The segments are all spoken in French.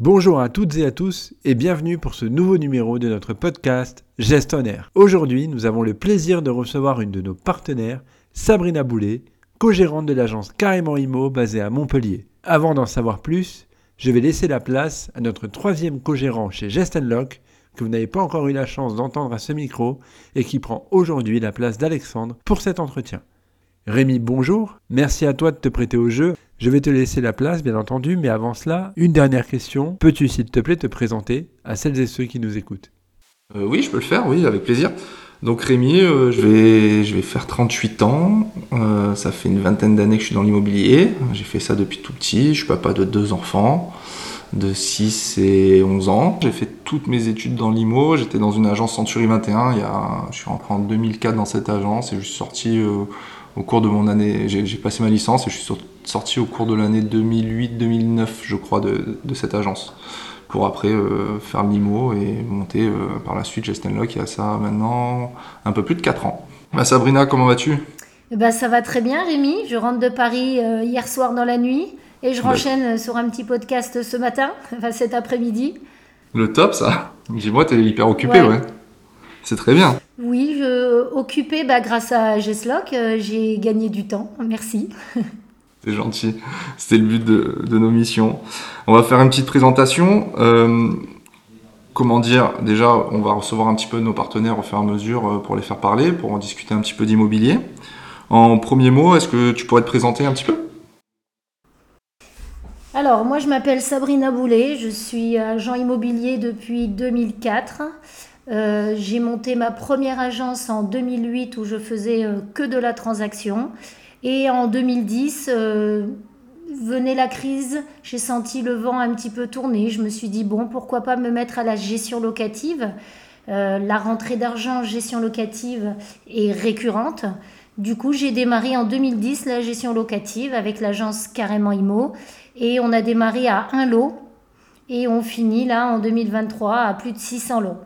Bonjour à toutes et à tous et bienvenue pour ce nouveau numéro de notre podcast Gestionnaire. Aujourd'hui, nous avons le plaisir de recevoir une de nos partenaires, Sabrina Boulet, co-gérante de l'agence Carrément Imo basée à Montpellier. Avant d'en savoir plus, je vais laisser la place à notre troisième co-gérant chez Gestenlock, que vous n'avez pas encore eu la chance d'entendre à ce micro et qui prend aujourd'hui la place d'Alexandre pour cet entretien. Rémi, bonjour. Merci à toi de te prêter au jeu. Je vais te laisser la place, bien entendu, mais avant cela, une dernière question. Peux-tu, s'il te plaît, te présenter à celles et ceux qui nous écoutent? Euh, Oui, je peux le faire, oui, avec plaisir. Donc Rémi, euh, je, vais, je vais faire 38 ans. Euh, ça fait une vingtaine d'années que je suis dans l'immobilier. J'ai fait ça depuis tout petit. Je suis papa de deux enfants de 6 et 11 ans. J'ai fait toutes mes études dans l'IMO. J'étais dans une agence Century 21. Il y a, je suis rentré en 2004 dans cette agence et je suis sorti au cours de mon année. J'ai passé ma licence et je suis sorti au cours de l'année 2008-2009, je crois, de, cette agence. Pour après euh, faire l'IMO et monter euh, par la suite Gestenlock il y a ça maintenant un peu plus de 4 ans. Bah, Sabrina, comment vas-tu? Bah, Ça va très bien, Rémi. Je rentre de Paris euh, hier soir dans la nuit et je bah. renchaîne sur un petit podcast ce matin, enfin cet après-midi. Le top, ça? Dis-moi, t'es hyper occupé, ouais. C'est très bien. Oui, je, occupé bah, grâce à Geslock, j'ai gagné du temps. Merci. C'est gentil. C'était le but de, nos missions. On va faire une petite présentation. Euh, comment dire Déjà, on va recevoir un petit peu nos partenaires au fur et à mesure euh, pour les faire parler, pour en discuter un petit peu d'immobilier. En premier mot, est-ce que tu pourrais te présenter un petit peu? Alors, moi, je m'appelle Sabrina Boulet, je suis agent immobilier depuis 2004. Euh, j'ai monté ma première agence en 2008 où je faisais que de la transaction. Et en 2010, euh, venait la crise, j'ai senti le vent un petit peu tourner. Je me suis dit, bon, pourquoi pas me mettre à la gestion locative euh, La rentrée d'argent gestion locative est récurrente. Du coup, j'ai démarré en 2010 la gestion locative avec l'agence Carrément Imo. Et on a démarré à un lot. Et on finit là en 2023 à plus de 600 lots.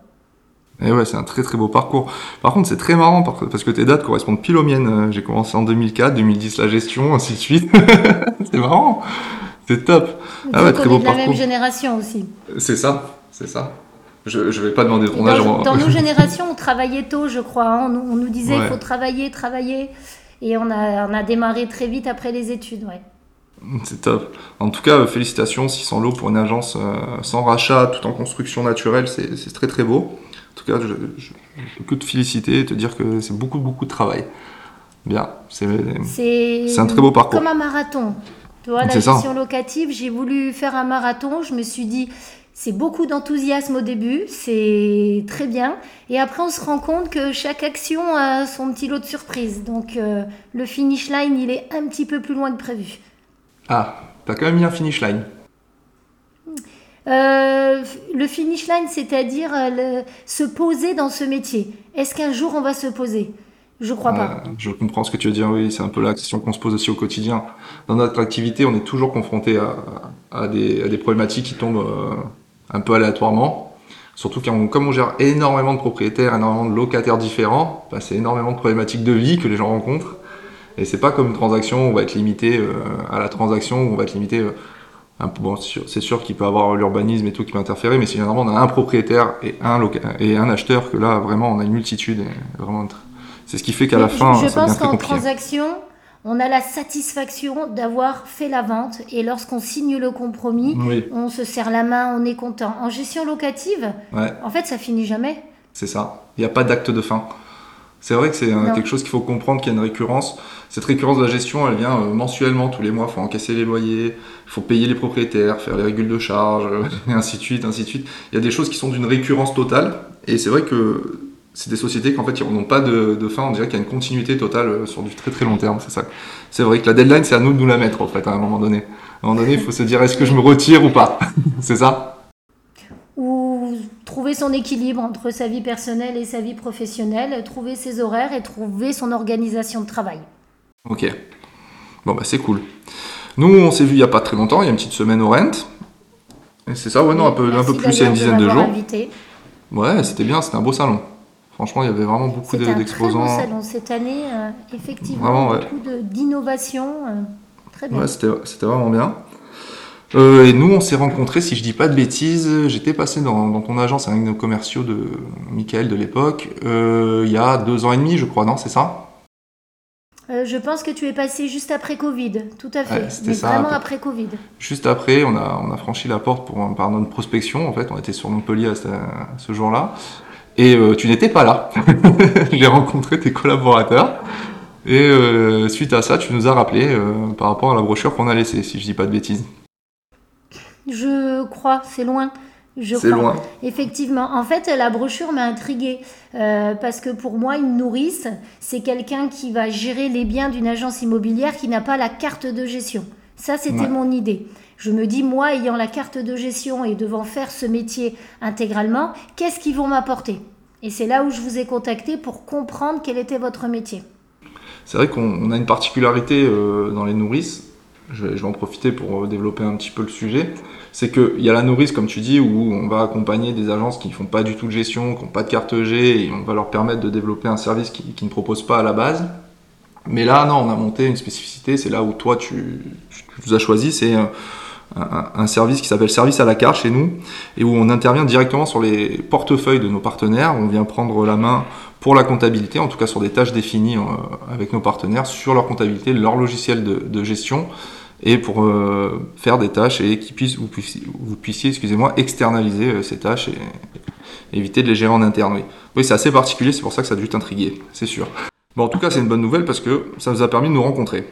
Et ouais, c'est un très très beau parcours. Par contre, c'est très marrant parce que tes dates correspondent pile aux miennes. Euh, j'ai commencé en 2004, 2010 la gestion, ainsi de suite. c'est marrant. C'est top. Ah ouais, très beau de la même génération aussi. C'est ça, c'est ça. Je, je vais pas demander ton âge. Dans, dans nos générations, on travaillait tôt, je crois. Hein. On, nous disait qu'il faut travailler, travailler. Et on a, on a démarré très vite après les études, ouais. C'est top. En tout cas, félicitations, 600 lots pour une agence euh, sans rachat, tout en construction naturelle, c'est très très beau. En tout cas, je, peux que te féliciter et te dire que c'est beaucoup, beaucoup de travail. Bien, c'est un très beau parcours. Comme un marathon. Tu vois, la gestion locative, j'ai voulu faire un marathon. Je me suis dit, c'est beaucoup d'enthousiasme au début, c'est très bien. Et après, on se rend compte que chaque action a son petit lot de surprise. Donc, euh, le finish line, il est un petit peu plus loin que prévu. Ah, t'as quand même mis un finish line. Euh, le finish line, c'est-à-dire euh, se poser dans ce métier. Est-ce qu'un jour on va se poser? Je crois pas. Je comprends ce que tu veux dire, oui, c'est un peu la question qu'on se pose aussi au quotidien. Dans notre activité, on est toujours confronté à, des, problématiques qui tombent euh, un peu aléatoirement. Surtout quand comme on gère énormément de propriétaires, énormément de locataires différents, bah, c'est énormément de problématiques de vie que les gens rencontrent. Et c'est pas comme une transaction où on va être limité à la transaction, où on va être limité bon, c'est sûr qu'il peut avoir l'urbanisme et tout qui peut interférer, mais si généralement on a un propriétaire et un, et un acheteur, que là vraiment on a une multitude. vraiment, c'est ce qui fait qu'à la fin. Je, pense qu'en transaction, on a la satisfaction d'avoir fait la vente et lorsqu'on signe le compromis, on se serre la main, on est content. En gestion locative, en fait, ça finit jamais. C'est ça. Il n'y a pas d'acte de fin. C'est vrai que c'est quelque chose qu'il faut comprendre qu'il y a une récurrence. Cette récurrence de la gestion, elle vient euh, mensuellement, tous les mois. Il faut encaisser les loyers, il faut payer les propriétaires, faire les régules de charges, et ainsi de suite, ainsi de suite. Il y a des choses qui sont d'une récurrence totale. Et c'est vrai que c'est des sociétés qu'en fait, ils n'ont pas de, fin. On dirait qu'il y a une continuité totale euh, sur du très très long terme. C'est ça. C'est vrai que la deadline, c'est à nous de nous la mettre, en fait, à un moment donné. À un moment donné, il faut se dire, est-ce que je me retire ou pas? C'est ça? Trouver son équilibre entre sa vie personnelle et sa vie professionnelle, trouver ses horaires et trouver son organisation de travail. Ok. Bon, bah c'est cool. Nous, on s'est vu il n'y a pas très longtemps, il y a une petite semaine au Rent. C'est ça, ouais, non, un peu, un peu plus, il y a une dizaine de, jours. Invité. Ouais, c'était bien, c'était un beau salon. Franchement, il y avait vraiment beaucoup d'exposants. C'était un très beau salon cette année, euh, effectivement. beaucoup d'innovation. Euh, très bien. Ouais, c'était vraiment bien. Euh, et nous, on s'est rencontrés, si je dis pas de bêtises, j'étais passé dans, ton agence avec nos commerciaux de Michael de l'époque, euh, il y a deux ans et demi, je crois, non C'est ça? Euh, je pense que tu es passé juste après Covid, tout à fait. mais vraiment après Covid. Juste après, on a, on a franchi la porte pour, par notre prospection. En fait, on était sur Montpellier à ce, jour-là. Et tu n'étais pas là. J'ai rencontré tes collaborateurs. Et suite à ça, tu nous as rappelé par rapport à la brochure qu'on a laissée, si je dis pas de bêtises. Je crois, c'est loin. C'est loin. Effectivement. En fait, la brochure m'a intriguée euh, parce que pour moi, une nourrice, c'est quelqu'un qui va gérer les biens d'une agence immobilière qui n'a pas la carte de gestion. Ça, c'était mon idée. Je me dis, moi, ayant la carte de gestion et devant faire ce métier intégralement, qu'est-ce qu'ils vont m'apporter? Et c'est là où je vous ai contacté pour comprendre quel était votre métier. C'est vrai qu'on a une particularité euh, dans les nourrices je vais, en profiter pour euh, développer un petit peu le sujet, c'est qu'il y a la nourrice, comme tu dis, où on va accompagner des agences qui ne font pas du tout de gestion, qui n'ont pas de carte G, et on va leur permettre de développer un service qui ne proposent pas à la base. Mais là, non, on a monté une spécificité, c'est là où toi, tu, nous as choisi, c'est un, service qui s'appelle Service à la carte chez nous, et où on intervient directement sur les portefeuilles de nos partenaires, on vient prendre la main pour la comptabilité, en tout cas sur des tâches définies euh, avec nos partenaires, sur leur comptabilité, leur logiciel de gestion, et pour euh, faire des tâches et qu'ils puissent, vous puissiez, excusez-moi, externaliser euh, ces tâches et, éviter de les gérer en interne. Oui, oui c'est assez particulier, c'est pour ça que ça a dû t'intriguer, c'est sûr. Bon, en tout cas, c'est une bonne nouvelle parce que ça nous a permis de nous rencontrer.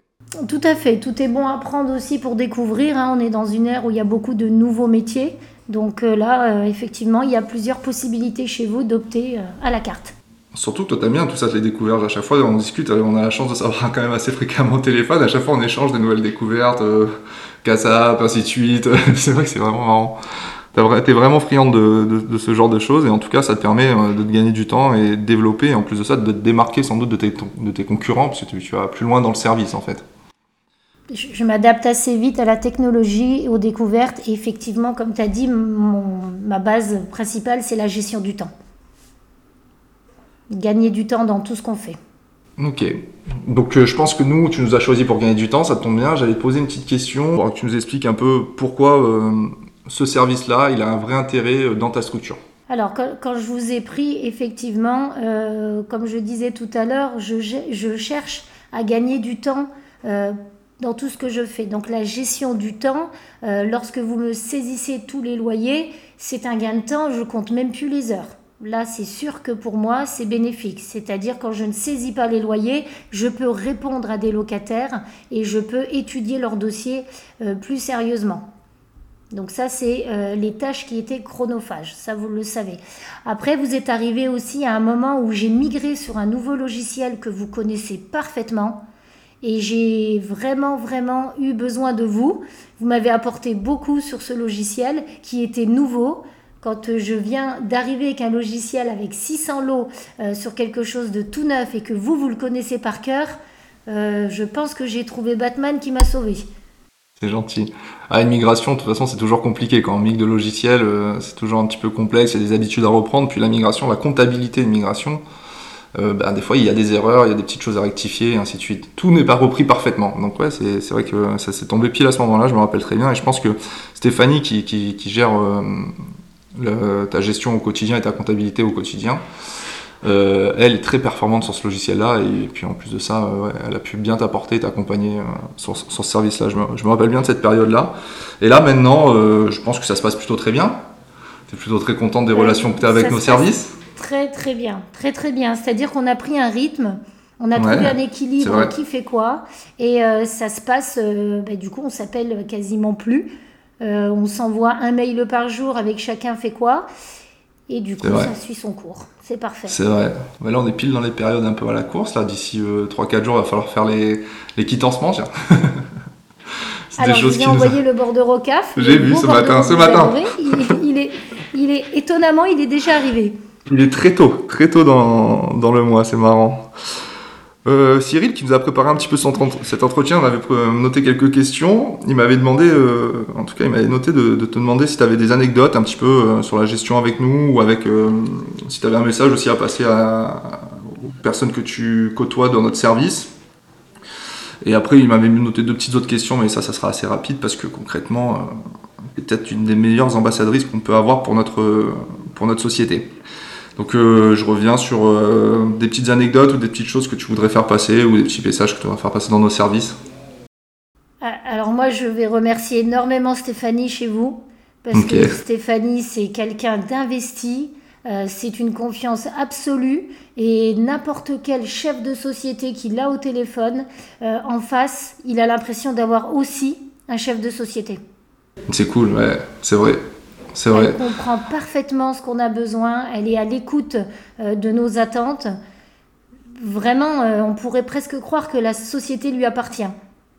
Tout à fait, tout est bon à prendre aussi pour découvrir. Hein. On est dans une ère où il y a beaucoup de nouveaux métiers. Donc euh, là, effectivement, il y a plusieurs possibilités chez vous d'opter à la carte. Surtout que toi t'aimes bien tout ça, les découvertes. À chaque fois, on discute, on a la chance de savoir quand même assez fréquemment au téléphone. À chaque fois, on échange des nouvelles découvertes, euh, ainsi de suite. c'est vrai que c'est vraiment marrant. T'es vraiment friande de, ce genre de choses et en tout cas, ça te permet euh, de gagner du temps et de développer. Et en plus de ça, de te démarquer sans doute de tes, de tes concurrents parce que tu, vas plus loin dans le service en fait. Je, m'adapte assez vite à la technologie, aux découvertes. Et effectivement, comme tu as dit, ma base principale, c'est la gestion du temps gagner du temps dans tout ce qu'on fait. Ok. Donc euh, je pense que nous, tu nous as choisi pour gagner du temps, ça tombe bien. J'allais te poser une petite question pour que tu nous expliques un peu pourquoi euh, ce service-là, il a un vrai intérêt euh, dans ta structure. Alors, quand, je vous ai pris, effectivement, comme je disais tout à l'heure, je, je, cherche à gagner du temps dans tout ce que je fais. Donc, la gestion du temps, lorsque vous me saisissez tous les loyers, c'est un gain de temps, je compte même plus les heures. Là, c'est sûr que pour moi, c'est bénéfique. C'est-à-dire quand je ne saisis pas les loyers, je peux répondre à des locataires et je peux étudier leur dossier euh, plus sérieusement. Donc ça, c'est euh, les tâches qui étaient chronophages, ça vous le savez. Après, vous êtes arrivé aussi à un moment où j'ai migré sur un nouveau logiciel que vous connaissez parfaitement. Et j'ai vraiment, vraiment eu besoin de vous. Vous m'avez apporté beaucoup sur ce logiciel qui était nouveau, quand je viens d'arriver avec un logiciel avec 600 lots euh, sur quelque chose de tout neuf et que vous, vous le connaissez par cœur, euh, je pense que j'ai trouvé Batman qui m'a sauvé. C'est gentil. Ah, une migration, de toute façon, c'est toujours compliqué. Quand on migre de logiciel, euh, c'est toujours un petit peu complexe, il y a des habitudes à reprendre. Puis la migration, la comptabilité de migration, ben, des fois, il y a des erreurs, il y a des petites choses à rectifier, et ainsi de suite. Tout n'est pas repris parfaitement. Donc ouais, c'est vrai que ça s'est tombé pile à ce moment-là, je me rappelle très bien. Et je pense que Stéphanie, qui gère ta gestion au quotidien et ta comptabilité au quotidien. Euh, elle est très performante sur ce logiciel-là et puis en plus de ça, euh, elle a pu bien t'apporter, t'accompagner euh, sur, ce service-là. Je me, rappelle bien de cette période-là. Et là maintenant, je pense que ça se passe plutôt très bien. Tu es plutôt très contente des relations que tu as avec nos services? Très très bien, très très bien. C'est-à-dire qu'on a pris un rythme, on a trouvé un équilibre, qui fait quoi, et ça se passe, bah, du coup on s'appelle quasiment plus. Euh, on s'envoie un mail par jour avec chacun fait quoi. Et du coup, ça suit son cours. C'est parfait. C'est vrai. Mais là, on est pile dans les périodes un peu à la course. Là, d'ici 3-4 euh, jours, il va falloir faire les, les quittances Tiens. Alors, je vous ai envoyé le bord de Rocaf. J'ai vu ce matin. Ce matin. Il, est, il est étonnamment, il est déjà arrivé. Il est très tôt, très tôt dans, dans le mois. C'est marrant. Euh, Cyril, qui nous a préparé un petit peu cet entretien, on avait noté quelques questions. Il m'avait demandé, euh, en tout cas, il m'avait noté de, te demander si tu avais des anecdotes un petit peu euh, sur la gestion avec nous ou avec si tu avais un message aussi à passer à, aux personnes que tu côtoies dans notre service. Et après, il m'avait noté deux petites autres questions, mais ça, ça sera assez rapide parce que concrètement, euh, peut-être une des meilleures ambassadrices qu'on peut avoir pour notre, pour notre société. Donc euh, je reviens sur euh, des petites anecdotes ou des petites choses que tu voudrais faire passer ou des petits messages que tu voudrais faire passer dans nos services. Ah, alors moi, je vais remercier énormément Stéphanie chez vous, parce que Stéphanie, c'est quelqu'un d'investi, euh, c'est une confiance absolue, et n'importe quel chef de société qui l'a au téléphone, en face, il a l'impression d'avoir aussi un chef de société. C'est cool, ouais, c'est vrai. Elle comprend parfaitement ce qu'on a besoin. Elle est à l'écoute euh, de nos attentes. Vraiment, euh, on pourrait presque croire que la société lui appartient.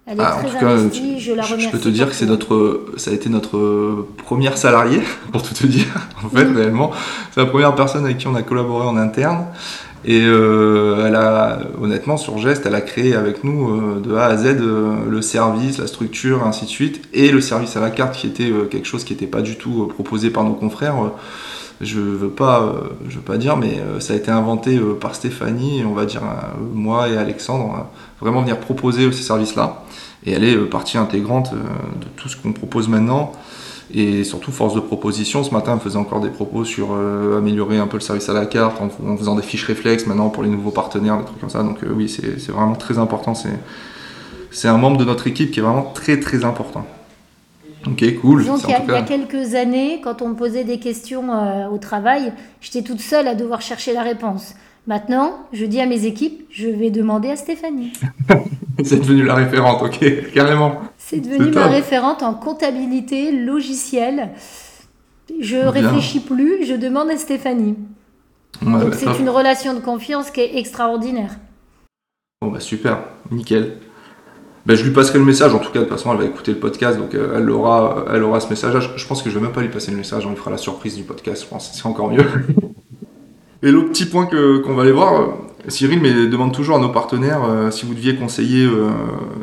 Elle est ah, très investie, je la remercie. Je peux te dire que c'est notre, ça a été notre première salariée, pour tout te dire, en fait, mm. réellement. C'est la première personne avec qui on a collaboré en interne. Et euh, elle a, honnêtement, sur Geste, elle a créé avec nous euh, de A à Z euh, le service, la structure, ainsi de suite, et le service à la carte qui était quelque chose qui n'était pas du tout proposé par nos confrères. Je veux pas, je veux pas dire, mais ça a été inventé par Stéphanie, on va dire moi et Alexandre, vraiment venir proposer ces services-là. Et elle est partie intégrante de tout ce qu'on propose maintenant et surtout force de proposition. Ce matin, on faisait encore des propos sur euh, améliorer un peu le service à la carte en, faisant des fiches réflexes maintenant pour les nouveaux partenaires, des trucs comme ça. Donc euh, oui, c'est vraiment très important. C'est un membre de notre équipe qui est vraiment très très important. Ok, cool. Donc, il y, a, quelques années, quand on me posait des questions euh, au travail, j'étais toute seule à devoir chercher la réponse. Maintenant, je dis à mes équipes, je vais demander à Stéphanie. C'est devenu la référente, ok, carrément. C'est devenu ma référente en comptabilité, logiciel. Je réfléchis plus, je demande à Stéphanie. Donc c'est une relation de confiance qui est extraordinaire. Bon bah super, nickel. Ben, je lui passerai le message, en tout cas de toute façon elle va écouter le podcast, donc euh, elle, aura, elle aura ce message. Je, pense que je vais même pas lui passer le message, on lui fera la surprise du podcast, je pense, c'est encore mieux. Et l'autre petit point qu'on va aller voir, Cyril mais demande toujours à nos partenaires euh, si vous deviez conseiller euh,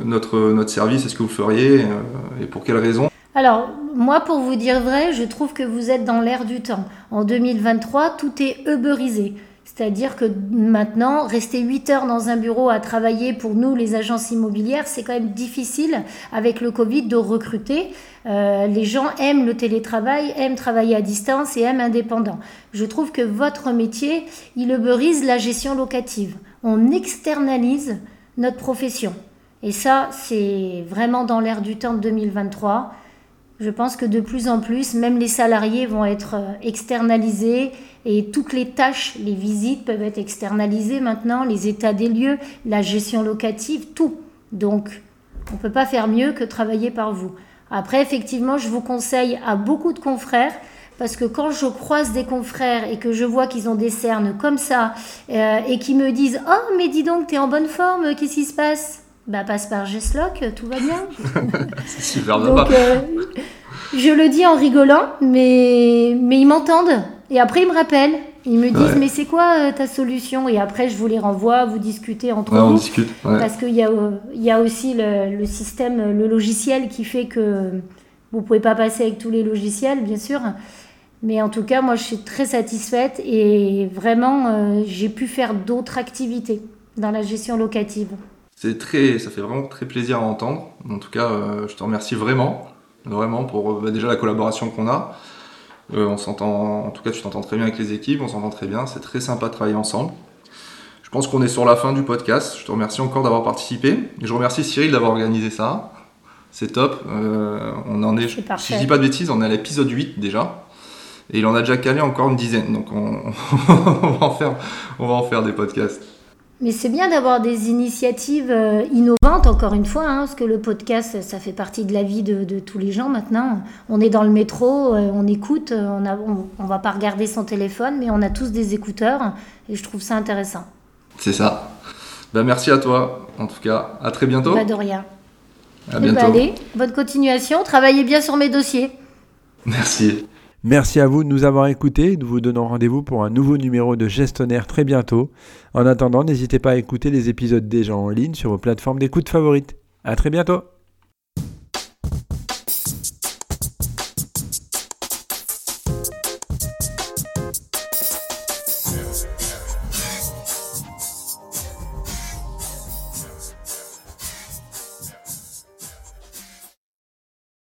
notre, notre service, est-ce que vous le feriez euh, et pour quelles raisons Alors, moi, pour vous dire vrai, je trouve que vous êtes dans l'air du temps. En 2023, tout est uberisé. C'est-à-dire que maintenant, rester 8 heures dans un bureau à travailler pour nous, les agences immobilières, c'est quand même difficile avec le Covid de recruter. Euh, les gens aiment le télétravail, aiment travailler à distance et aiment indépendant. Je trouve que votre métier, il brise la gestion locative. On externalise notre profession. Et ça, c'est vraiment dans l'air du temps de 2023. Je pense que de plus en plus, même les salariés vont être euh, externalisés et toutes les tâches, les visites peuvent être externalisées maintenant, les états des lieux, la gestion locative, tout. Donc, on ne peut pas faire mieux que travailler par vous. Après, effectivement, je vous conseille à beaucoup de confrères, parce que quand je croise des confrères et que je vois qu'ils ont des cernes comme ça, euh, et qui me disent Oh, mais dis donc, tu es en bonne forme, qu'est-ce qui se passe? Bah, passe par Gesloc, tout va bien. c'est super Donc, euh, je le dis en rigolant, mais, mais ils m'entendent. Et après, ils me rappellent. Ils me disent, mais c'est quoi euh, ta solution? Et après, je vous les renvoie, vous discutez entre ouais, vous. On discute, Parce qu'il y a, il y a aussi le, le, système, le logiciel qui fait que vous pouvez pas passer avec tous les logiciels, bien sûr. Mais en tout cas, moi, je suis très satisfaite et vraiment, euh, j'ai pu faire d'autres activités dans la gestion locative. C'est très, ça fait vraiment très plaisir à entendre. En tout cas, euh, je te remercie vraiment, vraiment pour euh, bah, déjà la collaboration qu'on a. Euh, on s'entend, en tout cas, tu t'entends très bien avec les équipes, on s'entend très bien. C'est très sympa de travailler ensemble. Je pense qu'on est sur la fin du podcast. Je te remercie encore d'avoir participé. Et je remercie Cyril d'avoir organisé ça. C'est top. on en est, est si je dis pas de bêtises, on est à l'épisode 8 déjà. Et il en a déjà calé encore une dizaine. Donc on, on, va, en faire, on va en faire des podcasts. Mais c'est bien d'avoir des initiatives euh, innovantes, encore une fois, hein, parce que le podcast, ça fait partie de la vie de, tous les gens maintenant. On est dans le métro, euh, on écoute, euh, on ne on, va pas regarder son téléphone, mais on a tous des écouteurs, et je trouve ça intéressant. C'est ça. Ben, merci à toi, en tout cas. À très bientôt. Pas de rien. À bientôt. allez, bonne continuation. Travaillez bien sur mes dossiers. Merci. Merci à vous de nous avoir écoutés. Nous vous donnons rendez-vous pour un nouveau numéro de Gestionnaire très bientôt. En attendant, n'hésitez pas à écouter les épisodes déjà en ligne sur vos plateformes d'écoute favorites. À très bientôt.